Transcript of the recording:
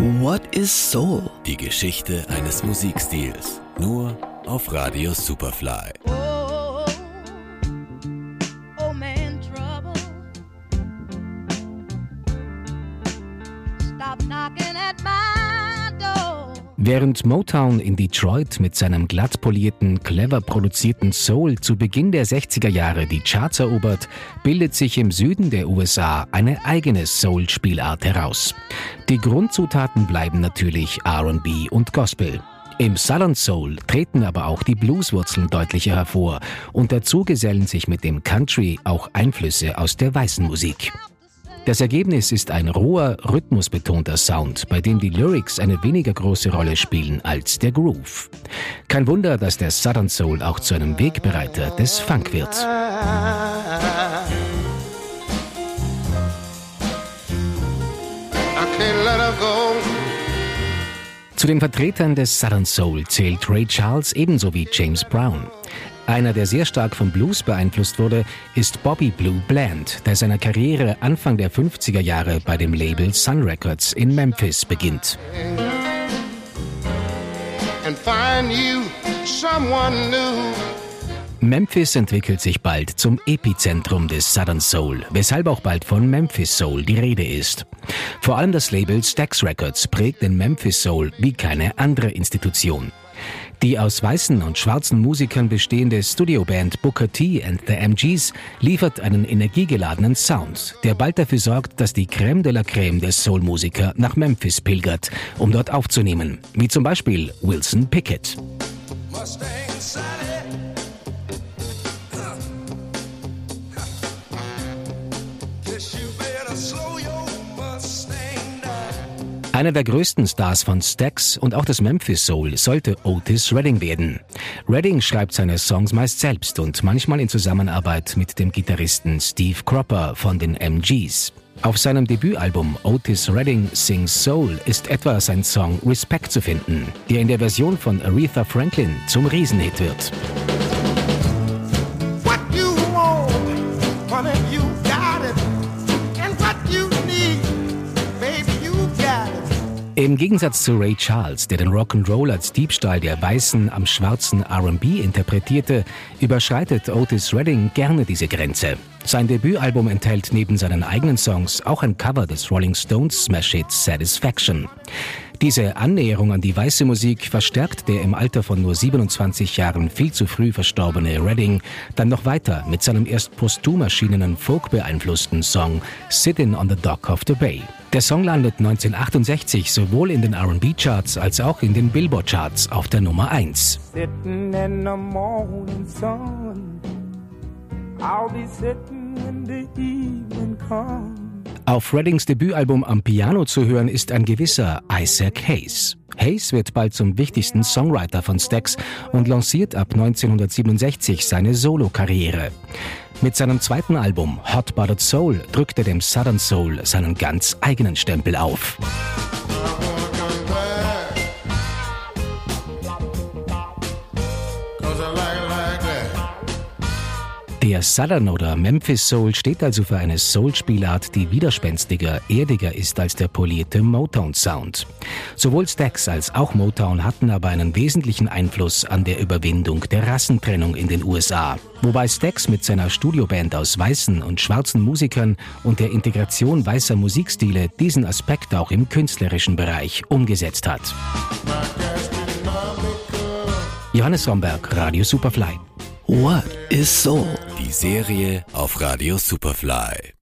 What is Soul? Die Geschichte eines Musikstils. Nur auf Radio Superfly. Oh, oh man, trouble. Stop knocking. Während Motown in Detroit mit seinem glatt polierten, clever produzierten Soul zu Beginn der 60er Jahre die Charts erobert, bildet sich im Süden der USA eine eigene Soul-Spielart heraus. Die Grundzutaten bleiben natürlich R&B und Gospel. Im Southern Soul treten aber auch die Blueswurzeln deutlicher hervor und dazu gesellen sich mit dem Country auch Einflüsse aus der weißen Musik. Das Ergebnis ist ein roher, rhythmusbetonter Sound, bei dem die Lyrics eine weniger große Rolle spielen als der Groove. Kein Wunder, dass der Southern Soul auch zu einem Wegbereiter des Funk wird. Zu den Vertretern des Southern Soul zählt Ray Charles ebenso wie James Brown. Einer, der sehr stark vom Blues beeinflusst wurde, ist Bobby Blue Bland, der seine Karriere Anfang der 50er Jahre bei dem Label Sun Records in Memphis beginnt. Memphis entwickelt sich bald zum Epizentrum des Southern Soul, weshalb auch bald von Memphis Soul die Rede ist. Vor allem das Label Stax Records prägt den Memphis Soul wie keine andere Institution. Die aus weißen und schwarzen Musikern bestehende Studioband Booker T and the MGs liefert einen energiegeladenen Sound, der bald dafür sorgt, dass die Crème de la Crème der Soul-Musiker nach Memphis pilgert, um dort aufzunehmen, wie zum Beispiel Wilson Pickett. Mustang Einer der größten Stars von Stax und auch des Memphis Soul sollte Otis Redding werden. Redding schreibt seine Songs meist selbst und manchmal in Zusammenarbeit mit dem Gitarristen Steve Cropper von den MGs. Auf seinem Debütalbum Otis Redding Sings Soul ist etwa sein Song Respect zu finden, der in der Version von Aretha Franklin zum Riesenhit wird. Im Gegensatz zu Ray Charles, der den Rock'n'Roll als Diebstahl der Weißen am schwarzen R&B interpretierte, überschreitet Otis Redding gerne diese Grenze. Sein Debütalbum enthält neben seinen eigenen Songs auch ein Cover des Rolling Stones Smash Hit Satisfaction. Diese Annäherung an die weiße Musik verstärkt der im Alter von nur 27 Jahren viel zu früh verstorbene Redding dann noch weiter mit seinem erst posthum erschienenen folk-beeinflussten Song Sittin' on the Dock of the Bay. Der Song landet 1968 sowohl in den R&B-Charts als auch in den Billboard-Charts auf der Nummer 1. sitting in the morning sun. I'll be sitting when the evening comes. Auf Reddings Debütalbum am Piano zu hören ist ein gewisser Isaac Hayes. Hayes wird bald zum wichtigsten Songwriter von Stax und lanciert ab 1967 seine Solokarriere. Mit seinem zweiten Album Hot Buttered Soul drückt er dem Southern Soul seinen ganz eigenen Stempel auf. Der Southern oder Memphis Soul steht also für eine Soul-Spielart, die widerspenstiger, erdiger ist als der polierte Motown-Sound. Sowohl Stax als auch Motown hatten aber einen wesentlichen Einfluss an der Überwindung der Rassentrennung in den USA. Wobei Stax mit seiner Studioband aus weißen und schwarzen Musikern und der Integration weißer Musikstile diesen Aspekt auch im künstlerischen Bereich umgesetzt hat. Johannes Romberg, Radio Superfly. What is Soul? Serie auf Radio Superfly.